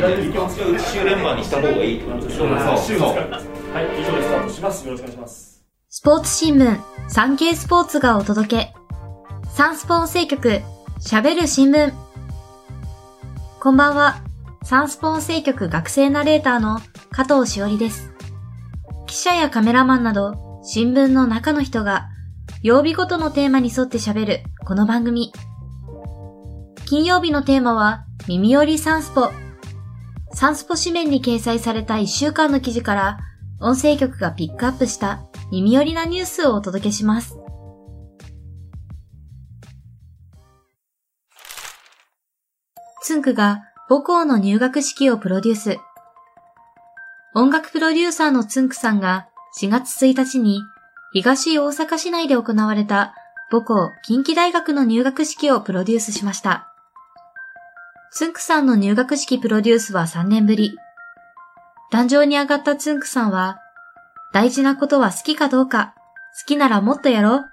週連番にした方がいいってことでしょそうそうそうはい、以上でスタートします。よろしくお願いします。スポーツ新聞、サンケイスポーツがお届け。サンスポ音声局、喋る新聞。こんばんは。サンスポ音声局学生ナレーターの加藤しおりです。記者やカメラマンなど、新聞の中の人が、曜日ごとのテーマに沿って喋る、この番組。金曜日のテーマは、耳寄りサンスポ。サンスポ紙面に掲載された1週間の記事から、音声局がピックアップした耳寄りなニュースをお届けします。つんくが母校の入学式をプロデュース。音楽プロデューサーのつんくさんが4月1日に東大阪市内で行われた母校近畿大学の入学式をプロデュースしました。つんくさんの入学式プロデュースは3年ぶり。壇上に上がったつんくさんは、大事なことは好きかどうか、好きならもっとやろう。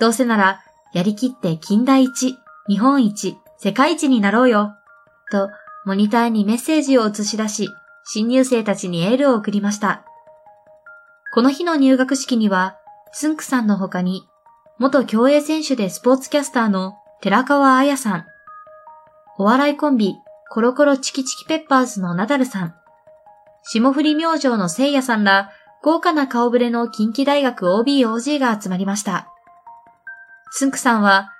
どうせなら、やりきって近代一、日本一、世界一になろうよ。と、モニターにメッセージを映し出し、新入生たちにエールを送りました。この日の入学式には、つんくさんの他に、元競泳選手でスポーツキャスターの寺川彩さん、お笑いコンビ、コロコロチキチキペッパーズのナダルさん、霜降り明星のせいやさんら、豪華な顔ぶれの近畿大学 OB/OG が集まりました。つんくさんは、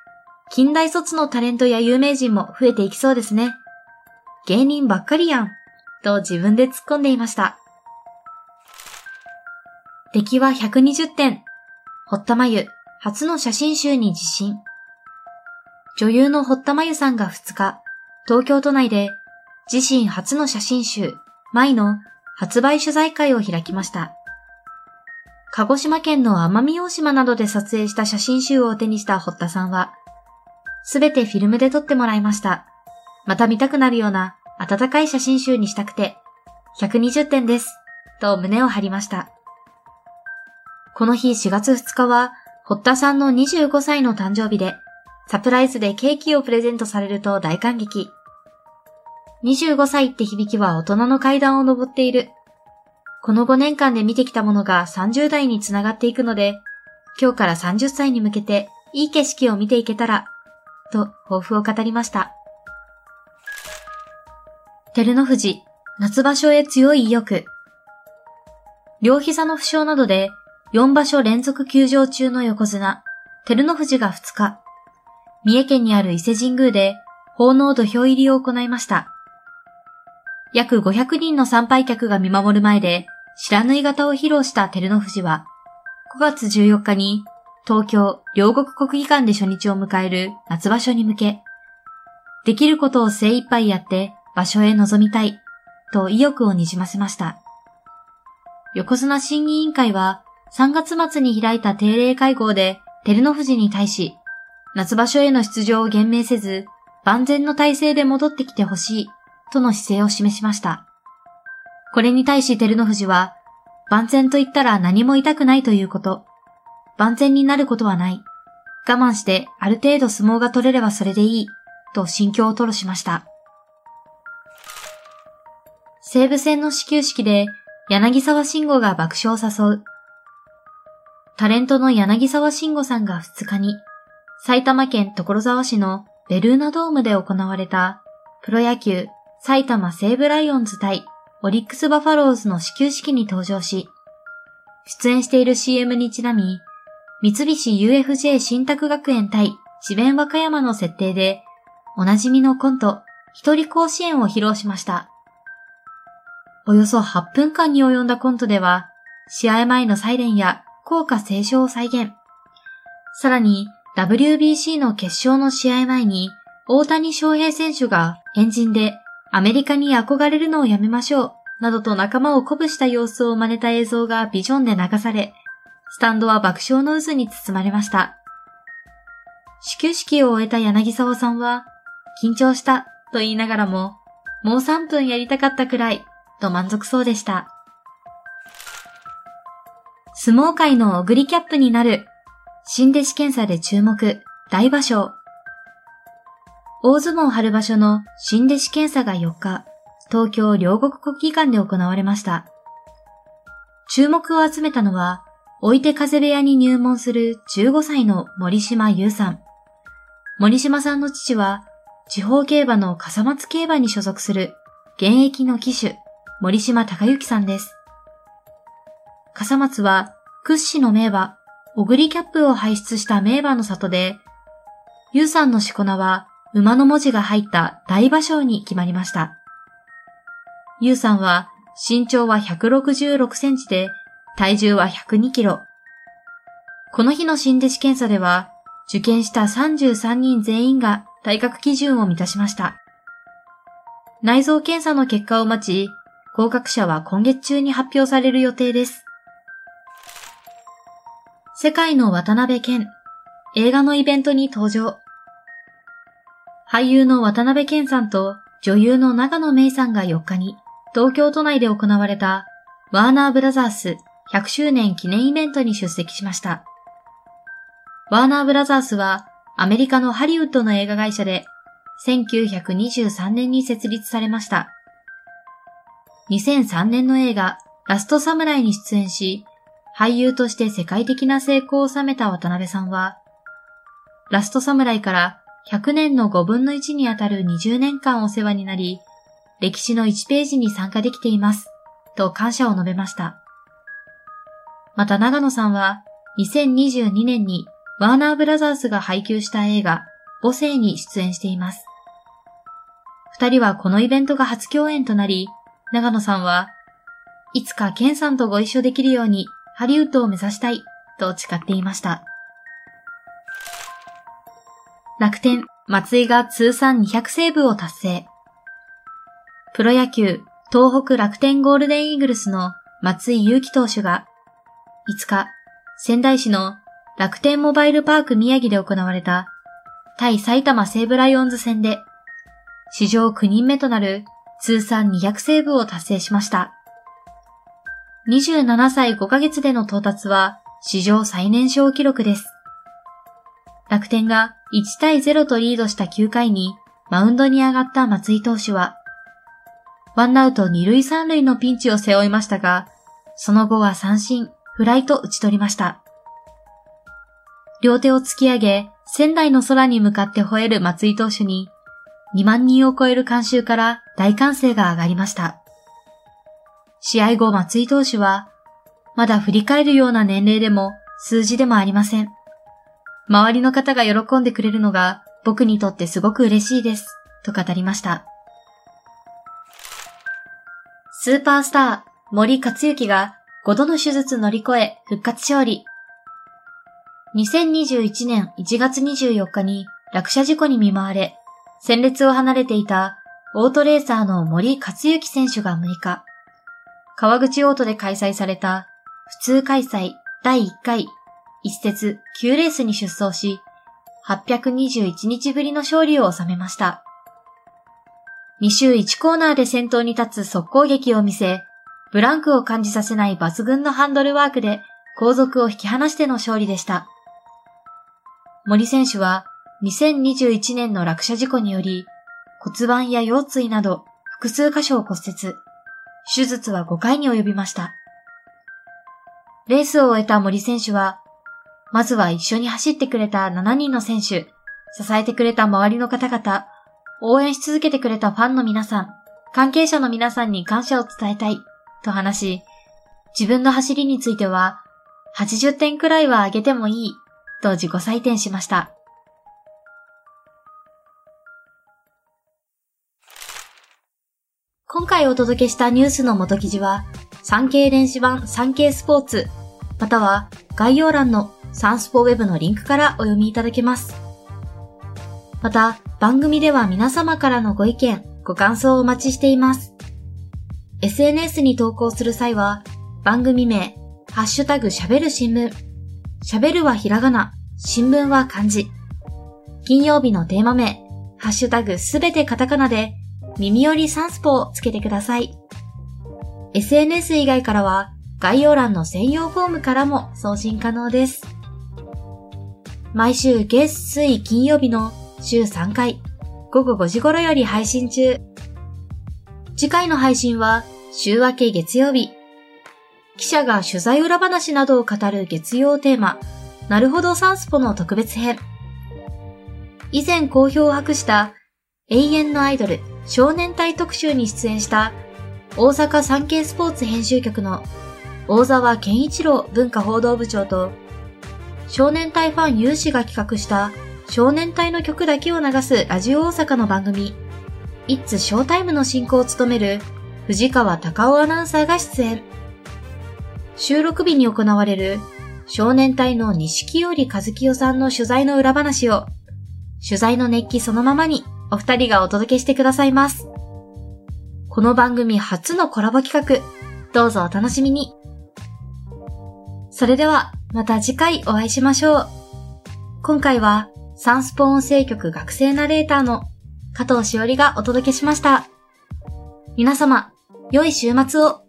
近代卒のタレントや有名人も増えていきそうですね。芸人ばっかりやん。と自分で突っ込んでいました。出来は120点。堀田真由、初の写真集に自信。女優の堀田真由さんが2日、東京都内で自身初の写真集、舞の発売取材会を開きました。鹿児島県の奄美大島などで撮影した写真集を手にした堀田さんは、すべてフィルムで撮ってもらいました。また見たくなるような温かい写真集にしたくて、120点です。と胸を張りました。この日4月2日は、堀田さんの25歳の誕生日で、サプライズでケーキをプレゼントされると大感激。25歳って響きは大人の階段を登っている。この5年間で見てきたものが30代につながっていくので、今日から30歳に向けていい景色を見ていけたら、と抱負を語りました。照ノ富士、夏場所へ強い意欲。両膝の負傷などで4場所連続休場中の横綱、照ノ富士が2日、三重県にある伊勢神宮で奉納土俵入りを行いました。約500人の参拝客が見守る前で、白縫い型を披露した照ノ富士は、5月14日に東京両国国技館で初日を迎える夏場所に向け、できることを精一杯やって場所へ臨みたい、と意欲をにじませました。横綱審議委員会は3月末に開いた定例会合で照ノ富士に対し、夏場所への出場を言明せず、万全の体制で戻ってきてほしい、との姿勢を示しました。これに対し照ノ富士は、万全と言ったら何も痛くないということ。万全になることはない。我慢してある程度相撲が取れればそれでいい、と心境を吐露しました。西武戦の始球式で柳沢慎吾が爆笑を誘う。タレントの柳沢慎吾さんが2日に、埼玉県所沢市のベルーナドームで行われたプロ野球埼玉西武ライオンズ対オリックスバファローズの始球式に登場し、出演している CM にちなみ、三菱 UFJ 新宅学園対智弁和歌山の設定で、おなじみのコント、一人甲子園を披露しました。およそ8分間に及んだコントでは、試合前のサイレンや効果斉唱を再現。さらに、WBC の決勝の試合前に、大谷翔平選手が変人でアメリカに憧れるのをやめましょう、などと仲間を鼓舞した様子を真似た映像がビジョンで流され、スタンドは爆笑の渦に包まれました。始球式を終えた柳沢さんは、緊張したと言いながらも、もう3分やりたかったくらい、と満足そうでした。相撲界のオグリキャップになる、新弟子検査で注目、大場所。大相撲春場所の新弟子検査が4日、東京両国国技館で行われました。注目を集めたのは、置いて風部屋に入門する15歳の森島優さん。森島さんの父は、地方競馬の笠松競馬に所属する現役の騎手、森島隆之さんです。笠松は屈指の名馬、小栗キャップを輩出した名馬の里で、優さんのしこ名は馬の文字が入った大馬賞に決まりました。優さんは身長は166センチで体重は102キロ。この日の新弟子検査では受験した33人全員が体格基準を満たしました。内臓検査の結果を待ち、合格者は今月中に発表される予定です。世界の渡辺健、映画のイベントに登場。俳優の渡辺健さんと女優の長野芽郁さんが4日に東京都内で行われたワーナーブラザース100周年記念イベントに出席しました。ワーナーブラザースはアメリカのハリウッドの映画会社で1923年に設立されました。2003年の映画ラストサムライに出演し、俳優として世界的な成功を収めた渡辺さんは、ラストサムライから100年の5分の1にあたる20年間お世話になり、歴史の1ページに参加できています、と感謝を述べました。また長野さんは、2022年にワーナーブラザースが配給した映画、母性に出演しています。二人はこのイベントが初共演となり、長野さんは、いつかケンさんとご一緒できるようにハリウッドを目指したいと誓っていました。楽天、松井が通算200セーブを達成。プロ野球、東北楽天ゴールデンイーグルスの松井裕樹投手が、5日、仙台市の楽天モバイルパーク宮城で行われた対埼玉西武ライオンズ戦で、史上9人目となる通算200セーブを達成しました。27歳5ヶ月での到達は史上最年少記録です。楽天が1対0とリードした9回にマウンドに上がった松井投手は、ワンアウト2塁3塁のピンチを背負いましたが、その後は三振、フライと打ち取りました。両手を突き上げ、仙台の空に向かって吠える松井投手に、2万人を超える観衆から大歓声が上がりました。試合後松井投手は、まだ振り返るような年齢でも数字でもありません。周りの方が喜んでくれるのが僕にとってすごく嬉しいです、と語りました。スーパースター、森克幸が5度の手術乗り越え復活勝利。2021年1月24日に落車事故に見舞われ、戦列を離れていたオートレーサーの森克幸選手が6日、川口オートで開催された普通開催第1回一節9レースに出走し、821日ぶりの勝利を収めました。2周1コーナーで先頭に立つ速攻撃を見せ、ブランクを感じさせない抜群のハンドルワークで後続を引き離しての勝利でした。森選手は2021年の落車事故により骨盤や腰椎など複数箇所を骨折。手術は5回に及びました。レースを終えた森選手は、まずは一緒に走ってくれた7人の選手、支えてくれた周りの方々、応援し続けてくれたファンの皆さん、関係者の皆さんに感謝を伝えたい、と話し、自分の走りについては、80点くらいは上げてもいい、と自己採点しました。今回お届けしたニュースの元記事は、産経電子版産経スポーツ、または概要欄のサンスポウェブのリンクからお読みいただけます。また、番組では皆様からのご意見、ご感想をお待ちしています。SNS に投稿する際は、番組名、ハッシュタグ喋る新聞、喋るはひらがな、新聞は漢字。金曜日のテーマ名、ハッシュタグすべてカタカナで、耳寄りサンスポをつけてください。SNS 以外からは概要欄の専用フォームからも送信可能です。毎週月水金曜日の週3回午後5時頃より配信中。次回の配信は週明け月曜日。記者が取材裏話などを語る月曜テーマ、なるほどサンスポの特別編。以前好評を博した永遠のアイドル少年隊特集に出演した大阪産経スポーツ編集局の大沢健一郎文化報道部長と少年隊ファン有志が企画した少年隊の曲だけを流すラジオ大阪の番組 It's Showtime の進行を務める藤川隆夫アナウンサーが出演。収録日に行われる少年隊の西織和清さんの取材の裏話を取材の熱気そのままにお二人がお届けしてくださいます。この番組初のコラボ企画、どうぞお楽しみに。それではまた次回お会いしましょう。今回はサンスポ音声局学生ナレーターの加藤しおりがお届けしました。皆様、良い週末を